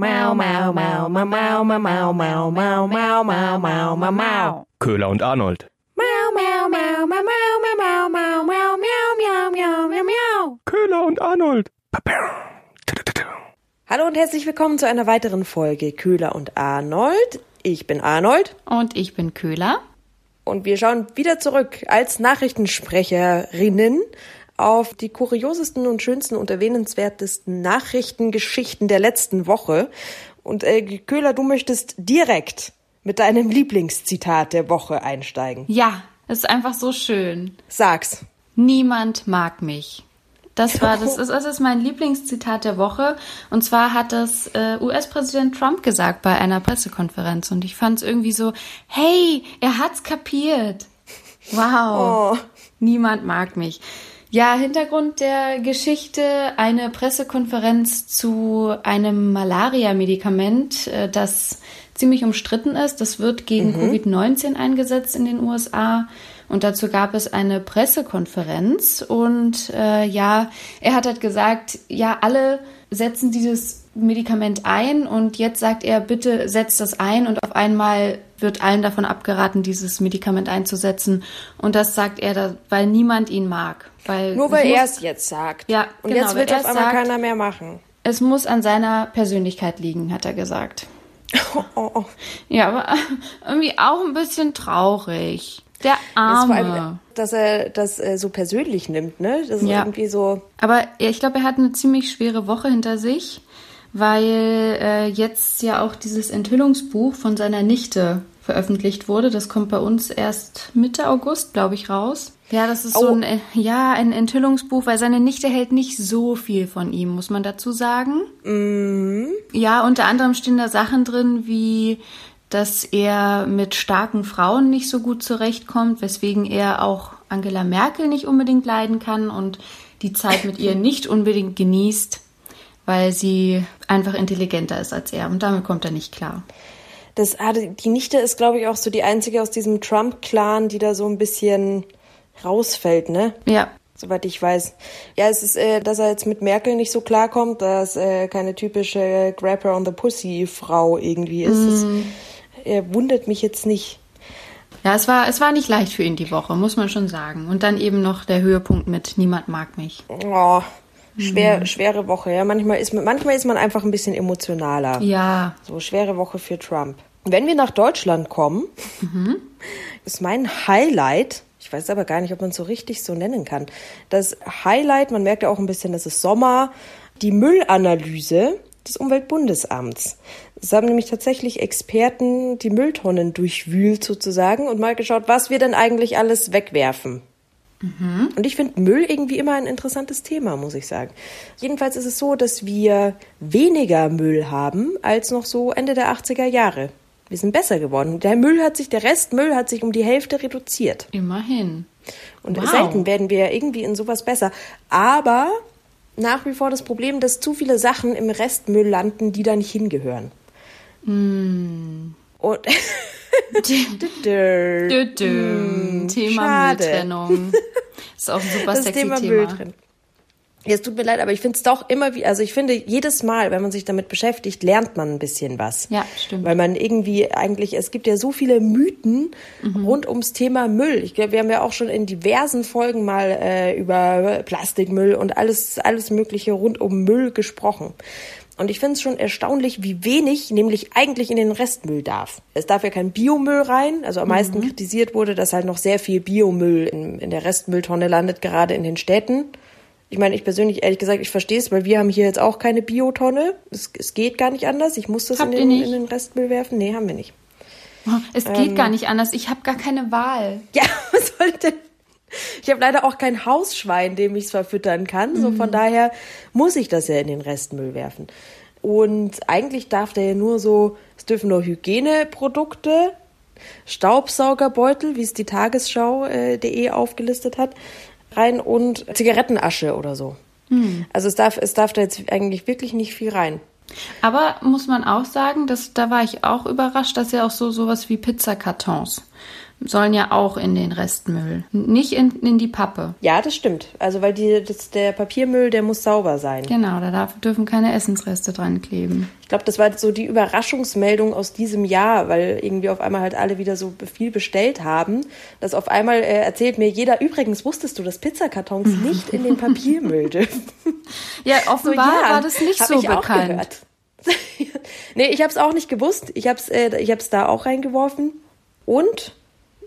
Mau, mau, mau, mau, mau, mau, mau, mau, mau, mau, mau, mau, mau, mau. Köhler und Arnold. Mau, mau, mau, mau, mau, mau, mau, mau, mau, miau, miau, miau, miau, miau. Köhler und Arnold. Hallo und herzlich willkommen zu einer weiteren Folge Köhler und Arnold. Ich bin Arnold Und ich bin Köhler. und wir schauen wieder zurück als Nachrichtensprecherinnen auf die kuriosesten und schönsten und erwähnenswertesten Nachrichtengeschichten der letzten Woche. Und äh, Köhler, du möchtest direkt mit deinem Lieblingszitat der Woche einsteigen. Ja, es ist einfach so schön. Sag's. Niemand mag mich. Das war das ist, das ist mein Lieblingszitat der Woche. Und zwar hat das äh, US-Präsident Trump gesagt bei einer Pressekonferenz. Und ich fand es irgendwie so, hey, er hat's kapiert. Wow. Oh. Niemand mag mich. Ja, Hintergrund der Geschichte, eine Pressekonferenz zu einem Malaria-Medikament, äh, das ziemlich umstritten ist. Das wird gegen Covid-19 eingesetzt in den USA. Und dazu gab es eine Pressekonferenz. Und äh, ja, er hat halt gesagt, ja, alle setzen dieses Medikament ein und jetzt sagt er, bitte setzt das ein und auf einmal wird allen davon abgeraten, dieses Medikament einzusetzen. Und das sagt er, weil niemand ihn mag. Weil Nur weil er es jetzt sagt. Ja, Und genau, jetzt wird weil auf er einmal sagt- keiner mehr machen. Es muss an seiner Persönlichkeit liegen, hat er gesagt. Oh, oh, oh. Ja, aber irgendwie auch ein bisschen traurig. Der vor allem, Arme. dass er das äh, so persönlich nimmt, ne? Das ist Ja. irgendwie so. Aber ich glaube, er hat eine ziemlich schwere Woche hinter sich, weil äh, jetzt ja auch dieses Enthüllungsbuch von seiner Nichte veröffentlicht wurde. Das kommt bei uns erst Mitte August, glaube ich, raus. Ja, das ist so Oh. ein, äh, ja, ein Enthüllungsbuch, weil seine Nichte hält nicht so viel von ihm, muss man dazu sagen. Ja, unter anderem stehen da Sachen drin, wie dass er mit starken Frauen nicht so gut zurechtkommt, weswegen er auch Angela Merkel nicht unbedingt leiden kann und die Zeit mit ihr nicht unbedingt genießt, weil sie einfach intelligenter ist als er und damit kommt er nicht klar. Das, ah, die Nichte ist, glaube ich, auch so die einzige aus diesem Trump-Clan, die da so ein bisschen rausfällt, ne? Ja, Soweit ich weiß. Ja, es ist, äh, dass er jetzt mit Merkel nicht so klarkommt, dass äh, keine typische Grabber on the Pussy Frau irgendwie ist. Das äh, wundert mich jetzt nicht. ja, es war es war nicht leicht für ihn die Woche, muss man schon sagen. Und dann eben noch der Höhepunkt mit Niemand mag mich. Oh, schwer, schwere Woche. Ja, manchmal ist man, manchmal ist man einfach ein bisschen emotionaler. Ja, So, schwere Woche für Trump. Wenn wir nach Deutschland kommen, ist mein Highlight, ich weiß aber gar nicht, ob man es so richtig so nennen kann, das Highlight, man merkt ja auch ein bisschen, es ist Sommer, die Müllanalyse des Umweltbundesamts. Es haben nämlich tatsächlich Experten die Mülltonnen durchwühlt sozusagen und mal geschaut, was wir denn eigentlich alles wegwerfen. Und ich finde Müll irgendwie immer ein interessantes Thema, muss ich sagen. Jedenfalls ist es so, dass wir weniger Müll haben als noch so Ende der 80er Jahre. Wir sind besser geworden. Der Müll hat sich, der Restmüll hat sich um die Hälfte reduziert. immerhin. Und Wow. selten werden wir irgendwie in sowas besser. Aber nach wie vor das Problem, dass zu viele Sachen im Restmüll landen, die da nicht hingehören. Hm. Und dö. Thema schade. Mülltrennung. Ist auch ein super das sexy Thema Thema. Es tut mir leid, aber ich finde es doch immer wie, also ich finde, jedes Mal, wenn man sich damit beschäftigt, lernt man ein bisschen was. Ja, stimmt. Weil man irgendwie eigentlich, es gibt ja so viele Mythen Mhm. rund ums Thema Müll. Ich glaube, wir haben ja auch schon in diversen Folgen mal äh, über Plastikmüll und alles, alles Mögliche rund um Müll gesprochen. Und ich finde es schon erstaunlich, wie wenig nämlich eigentlich in den Restmüll darf. Es darf ja kein Biomüll rein. Also am Mhm. meisten kritisiert wurde, dass halt noch sehr viel Biomüll in, in der Restmülltonne landet, gerade in den Städten. Ich meine, ich persönlich, ehrlich gesagt, ich verstehe es, weil wir haben hier jetzt auch keine Biotonne. Es, es geht gar nicht anders. Ich muss das in den, in den Restmüll werfen. Nee, haben wir nicht. Es Ähm. geht gar nicht anders. Ich habe gar keine Wahl. Ja, was soll ich denn? Ich habe leider auch kein Hausschwein, dem ich es verfüttern kann. So von daher muss ich das ja in den Restmüll werfen. Und eigentlich darf der ja nur so, es dürfen nur Hygieneprodukte, Staubsaugerbeutel, wie es die Tagesschau.de aufgelistet hat, rein und Zigarettenasche oder so. Also es darf, es darf da jetzt eigentlich wirklich nicht viel rein. Aber muss man auch sagen, dass da war ich auch überrascht, dass ja auch so sowas wie Pizzakartons sollen ja auch in den Restmüll, nicht in, in die Pappe. Ja, das stimmt. Also weil die, das, der Papiermüll, der muss sauber sein. Genau, da darf, dürfen keine Essensreste dran kleben. Ich glaube, das war so die Überraschungsmeldung aus diesem Jahr, weil irgendwie auf einmal halt alle wieder so viel bestellt haben, dass auf einmal äh, erzählt mir jeder, übrigens wusstest du, dass Pizzakartons nicht in den Papiermüll dürfen. Ja, offenbar So, ja, war das nicht so ich auch bekannt. gehört. nee, ich habe es auch nicht gewusst. Ich habe es äh, ich hab's da auch reingeworfen. Und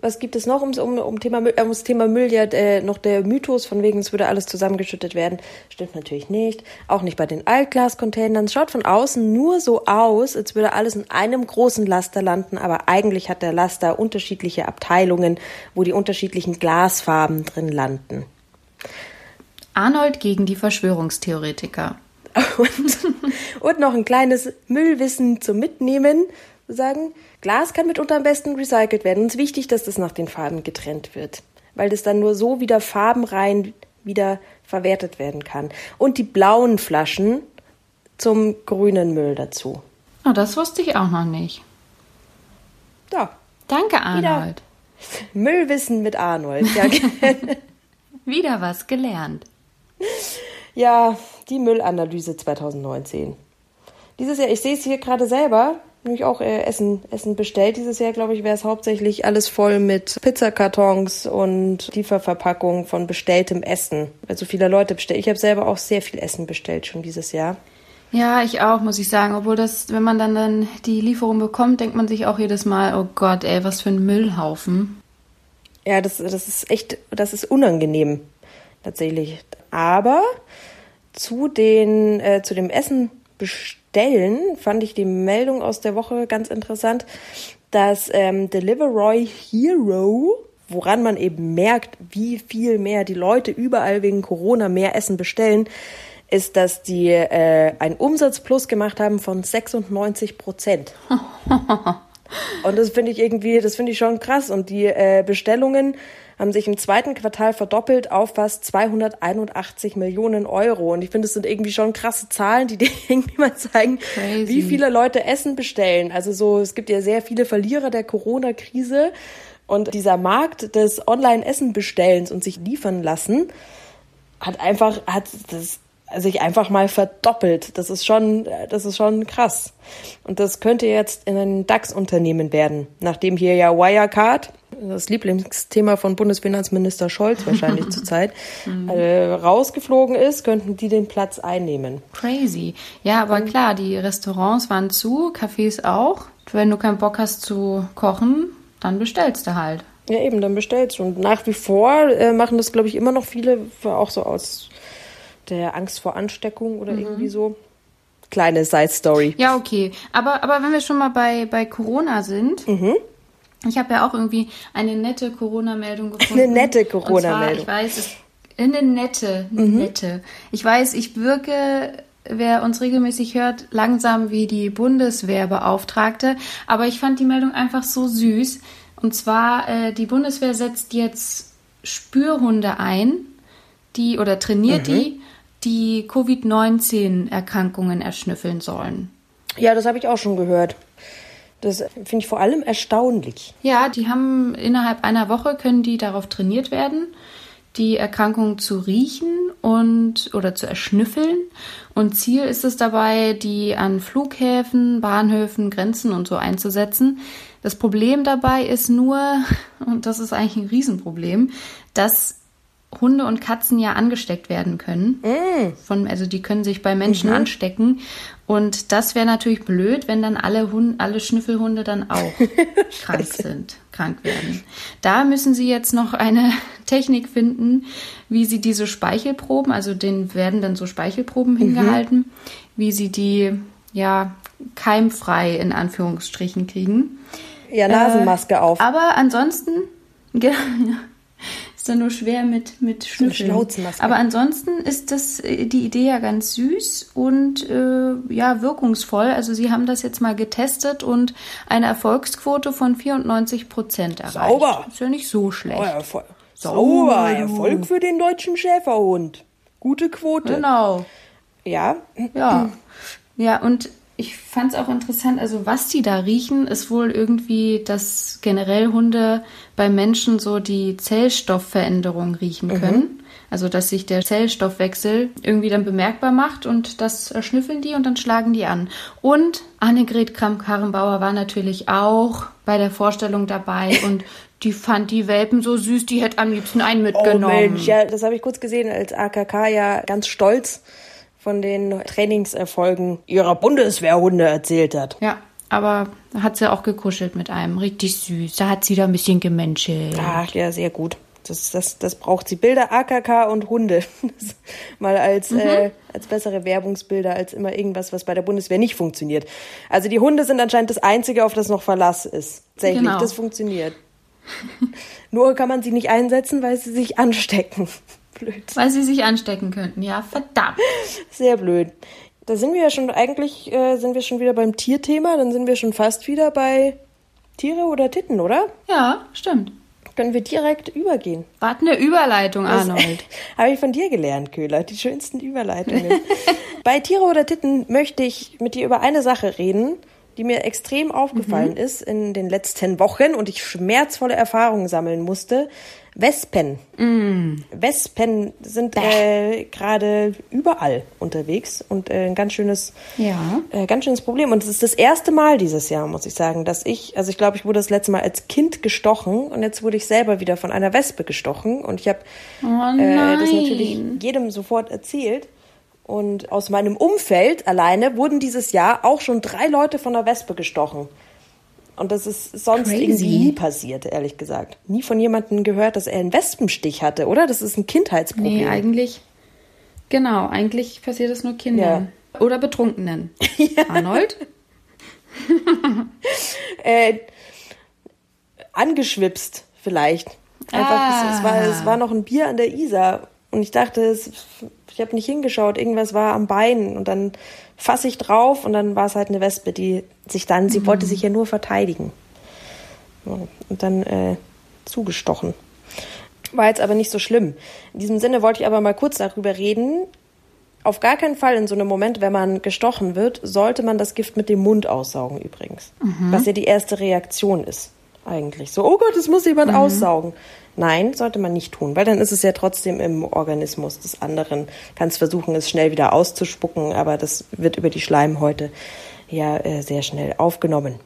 was gibt es noch um, um, um Thema Müll? Äh, ums Thema Müll ja äh, noch der Mythos von wegen, es würde alles zusammengeschüttet werden. Stimmt natürlich nicht. Auch nicht bei den Altglas-Containern. Es schaut von außen nur so aus, als würde alles in einem großen Laster landen, aber eigentlich hat der Laster unterschiedliche Abteilungen, wo die unterschiedlichen Glasfarben drin landen. Arnold gegen die Verschwörungstheoretiker. Und, und noch ein kleines Müllwissen zum Mitnehmen. Sagen, Glas kann mitunter am besten recycelt werden. Und es ist wichtig, dass das nach den Farben getrennt wird. Weil das dann nur so wieder farbenrein wieder verwertet werden kann. Und die blauen Flaschen zum grünen Müll dazu. Oh, das wusste ich auch noch nicht. Ja, Danke, Arnold. Müllwissen mit Arnold. Ja, Wieder was gelernt. ja die Müllanalyse 2019. Dieses Jahr, ich sehe es hier gerade selber, nämlich auch äh, Essen, Essen bestellt. Dieses Jahr, glaube ich, wäre es hauptsächlich alles voll mit Pizzakartons und Lieferverpackungen von bestelltem Essen. Weil so viele Leute bestellen. Ich habe selber auch sehr viel Essen bestellt schon dieses Jahr. Ja, ich auch, muss ich sagen. Obwohl das, wenn man dann, dann die Lieferung bekommt, denkt man sich auch jedes Mal, oh Gott, ey, was für ein Müllhaufen. Ja, das, das ist echt, das ist unangenehm, tatsächlich. Aber zu den, äh, zu dem Essen bestellen fand ich die Meldung aus der Woche ganz interessant, dass ähm, Delivery Hero, woran man eben merkt, wie viel mehr die Leute überall wegen Corona mehr Essen bestellen, ist, dass die äh, einen Umsatzplus gemacht haben von 96 Prozent. Und das finde ich irgendwie, das finde ich schon krass. Und die äh, Bestellungen haben sich im zweiten Quartal verdoppelt auf fast 281 Millionen Euro. Und ich finde, das sind irgendwie schon krasse Zahlen, die dir irgendwie mal zeigen, Crazy. wie viele Leute Essen bestellen. Also so, es gibt ja sehr viele Verlierer der Corona-Krise. Und dieser Markt des Online-Essen-Bestellens und sich liefern lassen, hat einfach, hat das sich einfach mal verdoppelt. Das ist schon, das ist schon krass. Und das könnte jetzt in ein DAX-Unternehmen werden, nachdem hier ja Wirecard, das Lieblingsthema von Bundesfinanzminister Scholz wahrscheinlich zurzeit, äh, rausgeflogen ist, könnten die den Platz einnehmen. Crazy. Ja, aber klar, die Restaurants waren zu, Cafés auch. Wenn du keinen Bock hast zu kochen, dann bestellst du halt. Ja, eben, dann bestellst du. Und nach wie vor äh, machen das, glaube ich, immer noch viele, auch so aus der Angst vor Ansteckung oder irgendwie so. Kleine Side-Story. Ja, okay. Aber, aber wenn wir schon mal bei, bei Corona sind, ich habe ja auch irgendwie eine nette Corona-Meldung gefunden. Eine nette Corona-Meldung. Ich weiß, es, eine nette, eine nette. Ich weiß, ich wirke, wer uns regelmäßig hört, langsam wie die Bundeswehrbeauftragte, aber ich fand die Meldung einfach so süß. Und zwar, äh, die Bundeswehr setzt jetzt Spürhunde ein, die oder trainiert die, die Covid-19-Erkrankungen erschnüffeln sollen. Ja, das habe ich auch schon gehört. Das finde ich vor allem erstaunlich. Ja, die haben innerhalb einer Woche können die darauf trainiert werden, die Erkrankung zu riechen und oder zu erschnüffeln. Und Ziel ist es dabei, die an Flughäfen, Bahnhöfen, Grenzen und so einzusetzen. Das Problem dabei ist nur, und das ist eigentlich ein Riesenproblem, dass Hunde und Katzen ja angesteckt werden können. Von, also die können sich bei Menschen anstecken. Und das wäre natürlich blöd, wenn dann alle, Hunde, alle Schnüffelhunde dann auch krank sind, krank werden. Da müssen sie jetzt noch eine Technik finden, wie sie diese Speichelproben, also denen werden dann so Speichelproben hingehalten, wie sie die ja keimfrei in Anführungsstrichen kriegen. Ja, Nasenmaske auf. Aber ansonsten, ist dann nur schwer mit, mit Schnüffeln. Aber ansonsten ist das äh, die Idee ja ganz süß und äh, ja wirkungsvoll. Also sie haben das jetzt mal getestet und eine Erfolgsquote von 94 Prozent erreicht. Sauber. Ist ja nicht so schlecht. Oh, Erfolg. Sauber, Sauber. Erfolg für den deutschen Schäferhund. Gute Quote. Genau. Ja, Ja. Ja, und ich fand es auch interessant, also was die da riechen, ist wohl irgendwie, dass generell Hunde bei Menschen so die Zellstoffveränderung riechen Mhm. können. Also dass sich der Zellstoffwechsel irgendwie dann bemerkbar macht und das schnüffeln die und dann schlagen die an. Und Annegret Kramp-Karrenbauer war natürlich auch bei der Vorstellung dabei und die fand die Welpen so süß, die hätte am liebsten einen mitgenommen. Oh Mensch, ja, das habe ich kurz gesehen, als AKK ja ganz stolz von den Trainingserfolgen ihrer Bundeswehrhunde erzählt hat. Ja, aber hat sie auch gekuschelt mit einem. Richtig süß. Da hat sie da ein bisschen gemenschelt. Ach ja, sehr gut. Das, das, das braucht sie. Bilder AKK und Hunde. Mal als, äh, als bessere Werbungsbilder als immer irgendwas, was bei der Bundeswehr nicht funktioniert. Also die Hunde sind anscheinend das Einzige, auf das noch Verlass ist. Tatsächlich, Genau. das funktioniert. Nur kann man sie nicht einsetzen, weil sie sich anstecken. Blöd. Weil sie sich anstecken könnten. Ja, verdammt. Sehr blöd. Da sind wir ja schon, eigentlich äh, sind wir schon wieder beim Tierthema, dann sind wir schon fast wieder bei Tiere oder Titten, oder? Ja, stimmt. Können wir direkt übergehen. Wart eine Überleitung, Arnold. Habe ich von dir gelernt, Köhler. Die schönsten Überleitungen. Bei Tiere oder Titten möchte ich mit dir über eine Sache reden, die mir extrem aufgefallen ist in den letzten Wochen und ich schmerzvolle Erfahrungen sammeln musste. Wespen. Wespen sind äh, gerade überall unterwegs und äh, ein ganz schönes, Ja. äh, ganz schönes Problem. Und es ist das erste Mal dieses Jahr, muss ich sagen, dass ich, also ich glaube, ich wurde das letzte Mal als Kind gestochen und jetzt wurde ich selber wieder von einer Wespe gestochen und ich habe Oh äh, das natürlich jedem sofort erzählt. Und aus meinem Umfeld alleine wurden dieses Jahr auch schon drei Leute von einer Wespe gestochen. Und das ist sonst Crazy. irgendwie nie passiert, ehrlich gesagt. Nie von jemandem gehört, dass er einen Wespenstich hatte, oder? Das ist ein Kindheitsproblem. Nee, eigentlich. Genau, eigentlich passiert es nur Kindern. Oder Betrunkenen. Arnold? äh, angeschwipst vielleicht. Einfach, Ah. es, es, war, es war noch ein Bier an der Isar und ich dachte, es, ich habe nicht hingeschaut, irgendwas war am Bein und dann fasse ich drauf und dann war es halt eine Wespe, die sich dann, sie wollte sich ja nur verteidigen. So, Und dann äh, zugestochen. War jetzt aber nicht so schlimm. In diesem Sinne wollte ich aber mal kurz darüber reden. Auf gar keinen Fall in so einem Moment, wenn man gestochen wird, sollte man das Gift mit dem Mund aussaugen übrigens. Was ja die erste Reaktion ist eigentlich. So, oh Gott, es muss jemand aussaugen. Nein, sollte man nicht tun, weil dann ist es ja trotzdem im Organismus des anderen. Kannst versuchen, es schnell wieder auszuspucken, aber das wird über die Schleimhäute ja äh, sehr schnell aufgenommen.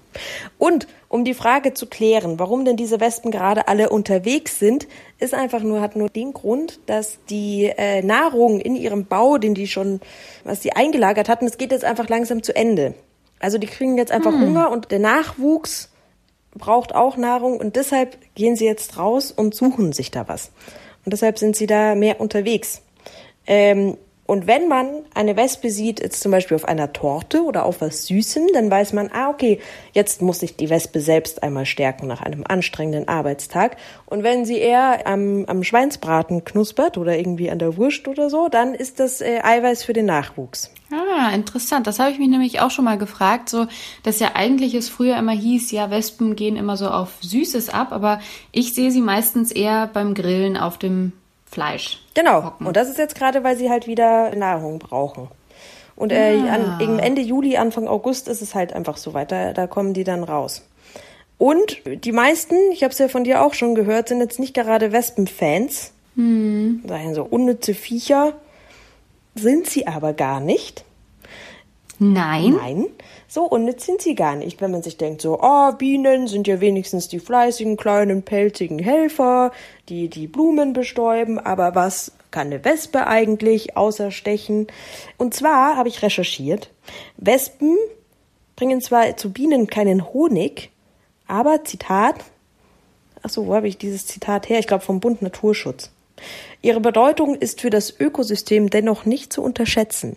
Und um die Frage zu klären, warum denn diese Wespen gerade alle unterwegs sind, ist einfach nur, hat nur den Grund, dass die äh, Nahrung in ihrem Bau, den die schon, was sie eingelagert hatten, es geht jetzt einfach langsam zu Ende. Also die kriegen jetzt einfach Hunger und der Nachwuchs braucht auch Nahrung und deshalb gehen sie jetzt raus und suchen sich da was. Und deshalb sind sie da mehr unterwegs. Ähm, und wenn man eine Wespe sieht, jetzt zum Beispiel auf einer Torte oder auf was Süßem, dann weiß man, ah, okay, jetzt muss sich die Wespe selbst einmal stärken nach einem anstrengenden Arbeitstag. Und wenn sie eher am, am Schweinsbraten knuspert oder irgendwie an der Wurst oder so, dann ist das äh, Eiweiß für den Nachwuchs. Ah, interessant. Das habe ich mich nämlich auch schon mal gefragt, so, dass ja eigentlich es früher immer hieß, ja, Wespen gehen immer so auf Süßes ab, aber ich sehe sie meistens eher beim Grillen auf dem Fleisch. Genau. hocken. Und das ist jetzt gerade, weil sie halt wieder Nahrung brauchen. Und äh, an, gegen Ende Juli, Anfang August ist es halt einfach so weiter. Da kommen die dann raus. Und die meisten, ich habe es ja von dir auch schon gehört, sind jetzt nicht gerade Wespenfans. Hm. Sagen so unnütze Viecher. Sind sie aber gar nicht. Nein. Nein, so unnütz sind sie gar nicht, wenn man sich denkt, so, oh, Bienen sind ja wenigstens die fleißigen, kleinen, pelzigen Helfer, die die Blumen bestäuben, aber was kann eine Wespe eigentlich außer stechen? Und zwar habe ich recherchiert, Wespen bringen zwar zu Bienen keinen Honig, aber, Zitat, ach so, wo habe ich dieses Zitat her? Ich glaube vom Bund Naturschutz. Ihre Bedeutung ist für das Ökosystem dennoch nicht zu unterschätzen.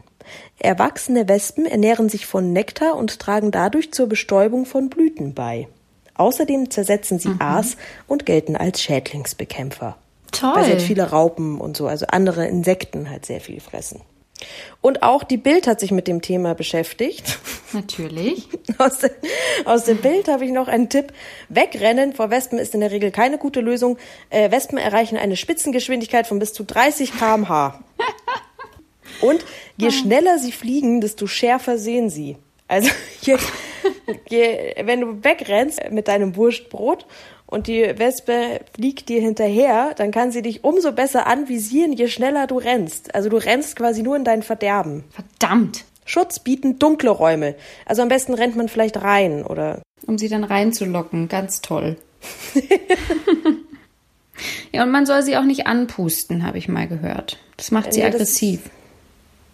Erwachsene Wespen ernähren sich von Nektar und tragen dadurch zur Bestäubung von Blüten bei. Außerdem zersetzen sie Aas und gelten als Schädlingsbekämpfer. Toll. Weil sie halt viele Raupen und so, also andere Insekten halt sehr viel fressen. Und auch die Bild hat sich mit dem Thema beschäftigt. Natürlich. Aus, de, aus dem Bild habe ich noch einen Tipp. Wegrennen vor Wespen ist in der Regel keine gute Lösung. Äh, Wespen erreichen eine Spitzengeschwindigkeit von bis zu 30 km/h. Und je schneller sie fliegen, desto schärfer sehen sie. Also je, je, wenn du wegrennst mit deinem Wurstbrot und die Wespe fliegt dir hinterher, dann kann sie dich umso besser anvisieren, je schneller du rennst. Also du rennst quasi nur in dein Verderben. Verdammt. Schutz bieten dunkle Räume. Also am besten rennt man vielleicht rein oder. Um sie dann reinzulocken. Ganz toll. ja, und man soll sie auch nicht anpusten, habe ich mal gehört. Das macht sie Ja, das- aggressiv.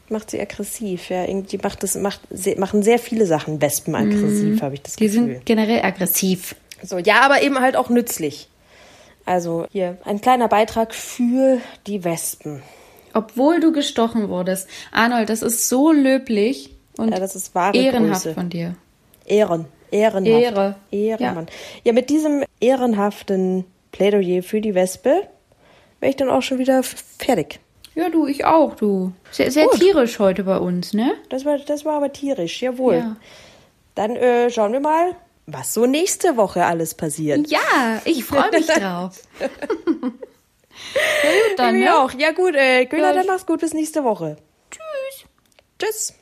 Macht sie aggressiv, ja. Irgendwie macht das, macht, machen sehr viele Sachen Wespen aggressiv, habe ich das Mhm. Die Gefühl. sind generell aggressiv. So, ja, aber eben halt auch nützlich. Also hier ein kleiner Beitrag für die Wespen. Obwohl du gestochen wurdest. Arnold, das ist so löblich und Ja, das ist wahre ehrenhaft Größe. von dir. Ehren. Ehrenhaft. Ehre. Ehrenmann. Ja. mit diesem ehrenhaften Plädoyer für die Wespe wäre ich dann auch schon wieder fertig. Ja, du, ich auch, du. Sehr, sehr Gut. tierisch heute bei uns, ne? Das war, das war aber tierisch, jawohl. Ja. Dann äh, schauen wir mal, was so nächste Woche alles passiert. Ja, ich freue mich drauf. ja, gut, dann, Ich ne? auch. Ja gut, äh, Ja, dann mach's gut, bis nächste Woche. Tschüss. Tschüss.